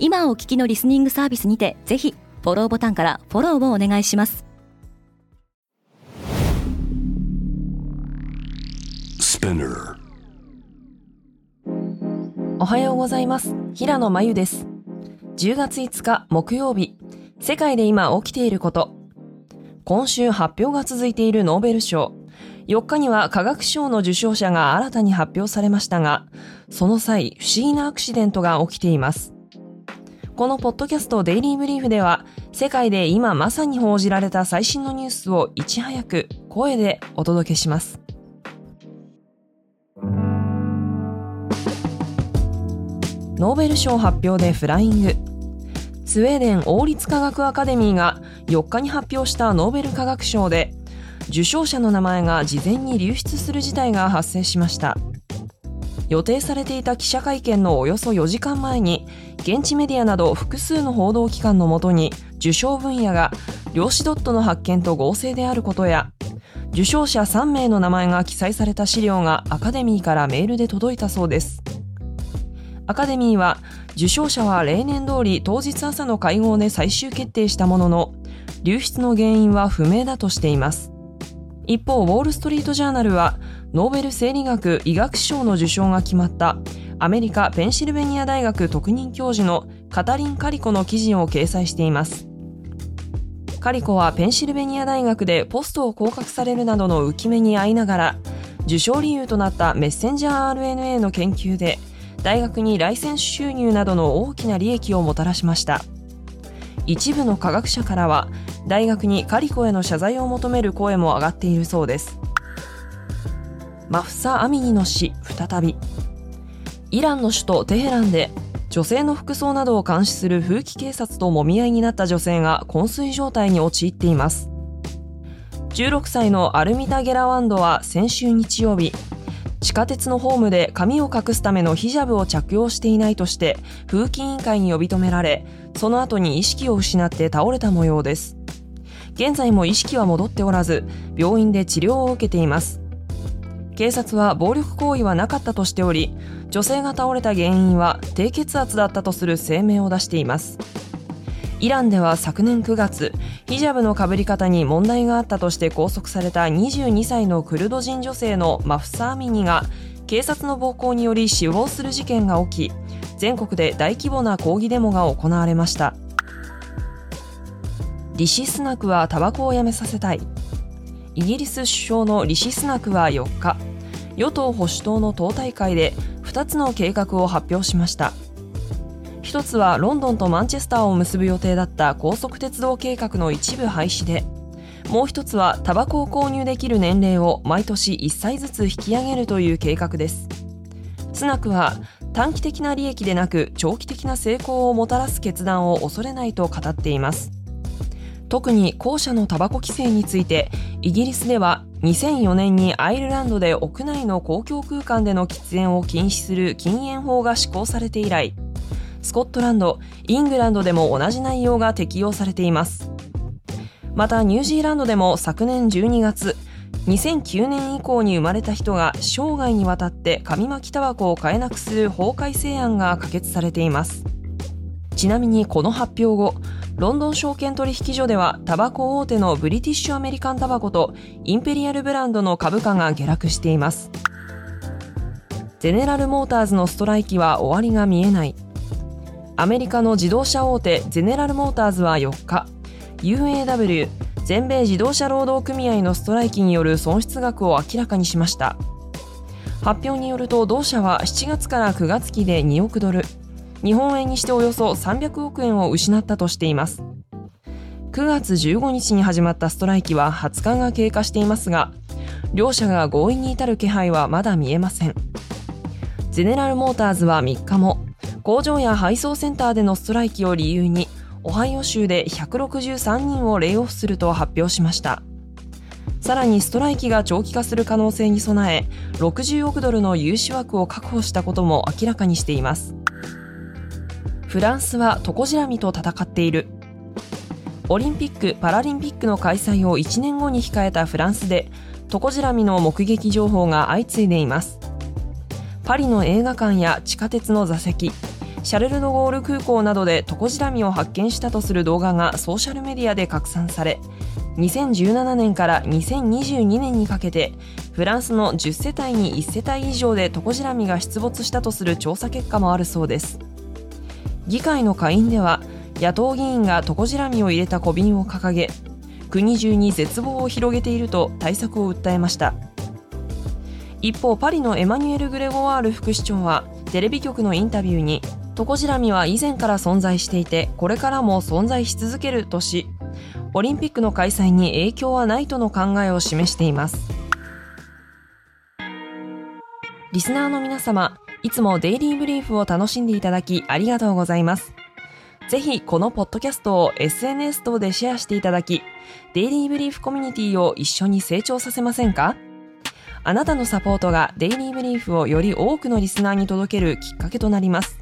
今お聞きのリスニングサービスにてぜひフォローボタンからフォローをお願いします。おはようございます。平野真由です。10月5日木曜日。世界で今起きていること。今週発表が続いているノーベル賞。4日には科学賞の受賞者が新たに発表されましたが、その際、不思議なアクシデントが起きています。このポッドキャストデイリーブリーフでは、世界で今まさに報じられた最新のニュースをいち早く声でお届けします。ノーベル賞発表でフライング。スウェーデン王立科学アカデミーが4日に発表したノーベル科学賞で受賞者の名前が事前に流出する事態が発生しました予定されていた記者会見のおよそ4時間前に現地メディアなど複数の報道機関のもとに受賞分野が量子ドットの発見と合成であることや受賞者3名の名前が記載された資料がアカデミーからメールで届いたそうです。アカデミーは受賞者は例年通り当日朝の会合で最終決定したものの流出の原因は不明だとしています。一方、ウォール・ストリート・ジャーナルは、ノーベル生理学・医学賞の受賞が決まったアメリカ・ペンシルベニア大学特任教授のカタリン・カリコの記事を掲載しています。カリコはペンシルベニア大学でポストを降格されるなどの浮き目に遭いながら、受賞理由となったメッセンジャー RNA の研究で、大学にライセンス収入などの大きな利益をもたらしました。一部の科学者からは大学にカリコへの謝罪を求める声も上がっているそうですマフサ・アミニの死再び。イランの首都テヘランで女性の服装などを監視する風紀警察ともみ合いになった女性が昏睡状態に陥っています。16歳のアルミタ・ゲラワンドは先週日曜日地下鉄のホームで髪を隠すためのヒジャブを着用していないとして風紀委員会に呼び止められその後に意識を失って倒れた模様です。現在も意識は戻っておらず病院で治療を受けています。警察は暴力行為はなかったとしており女性が倒れた原因は低血圧だったとする声明を出しています。イランでは昨年9月ヒジャブのかぶり方に問題があったとして拘束された22歳のクルド人女性のマフサーミニが警察の暴行により死亡する事件が起き全国で大規模な抗議デモが行われました。リシ・スナクはタバコをやめさせたい。イギリス首相のリシ・スナクは4日与党保守党の党大会で2つの計画を発表しました。一つはロンドンとマンチェスターを結ぶ予定だった高速鉄道計画の一部廃止でもう一つはタバコを購入できる年齢を毎年1歳ずつ引き上げるという計画です。スナクは短期的な利益でなく長期的な成功をもたらす決断を恐れないと語っています。特に後者のタバコ規制についてイギリスでは2004年にアイルランドで屋内の公共空間での喫煙を禁止する禁煙法が施行されて以来スコットランド、イングランドでも同じ内容が適用されています。またニュージーランドでも昨年12月、2009年以降に生まれた人が生涯にわたって紙巻きタバコを買えなくする法改正案が可決されています。ちなみにこの発表後、ロンドン証券取引所ではタバコ大手のブリティッシュアメリカンタバコとインペリアルブランドの株価が下落しています。ゼネラルモーターズのストライキは終わりが見えない。アメリカの自動車大手ゼネラルモーターズは4日 UAW 全米自動車労働組合のストライキによる損失額を明らかにしました発表によると同社は7月から9月期で2億ドル日本円にしておよそ300億円を失ったとしています。9月15日に始まったストライキは20日が経過していますが両者が合意に至る気配はまだ見えません。ゼネラルモーターズは3日も工場や配送センターでのストライキを理由にオハイオ州で163人をレイオフすると発表しました。さらにストライキが長期化する可能性に備え60億ドルの融資枠を確保したことも明らかにしています。フランスはトコジラミと戦っている。オリンピック・パラリンピックの開催を1年後に控えたフランスでトコジラミの目撃情報が相次いでいます。パリの映画館や地下鉄の座席シャルル・ド・ゴール空港などでトコジラミを発見したとする動画がソーシャルメディアで拡散され2017年から2022年にかけてフランスの10世帯に1世帯以上でトコジラミが出没したとする調査結果もあるそうです。議会の下院では野党議員がトコジラミを入れた小瓶を掲げ国中に絶望を広げていると対策を訴えました。一方パリのエマニュエル・グレゴワール副市長はテレビ局のインタビューにトコジラミは以前から存在していてこれからも存在し続けるとしオリンピックの開催に影響はないとの考えを示しています。リスナーの皆様いつもデイリーブリーフを楽しんでいただきありがとうございますぜひこのポッドキャストを SNS 等でシェアしていただき、デイリーブリーフコミュニティを一緒に成長させませんか？あなたのサポートがデイリーブリーフをより多くのリスナーに届けるきっかけとなります。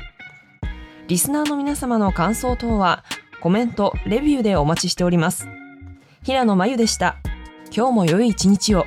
リスナーの皆様の感想等はコメント、レビューでお待ちしております。平野真由でした。今日も良い一日を。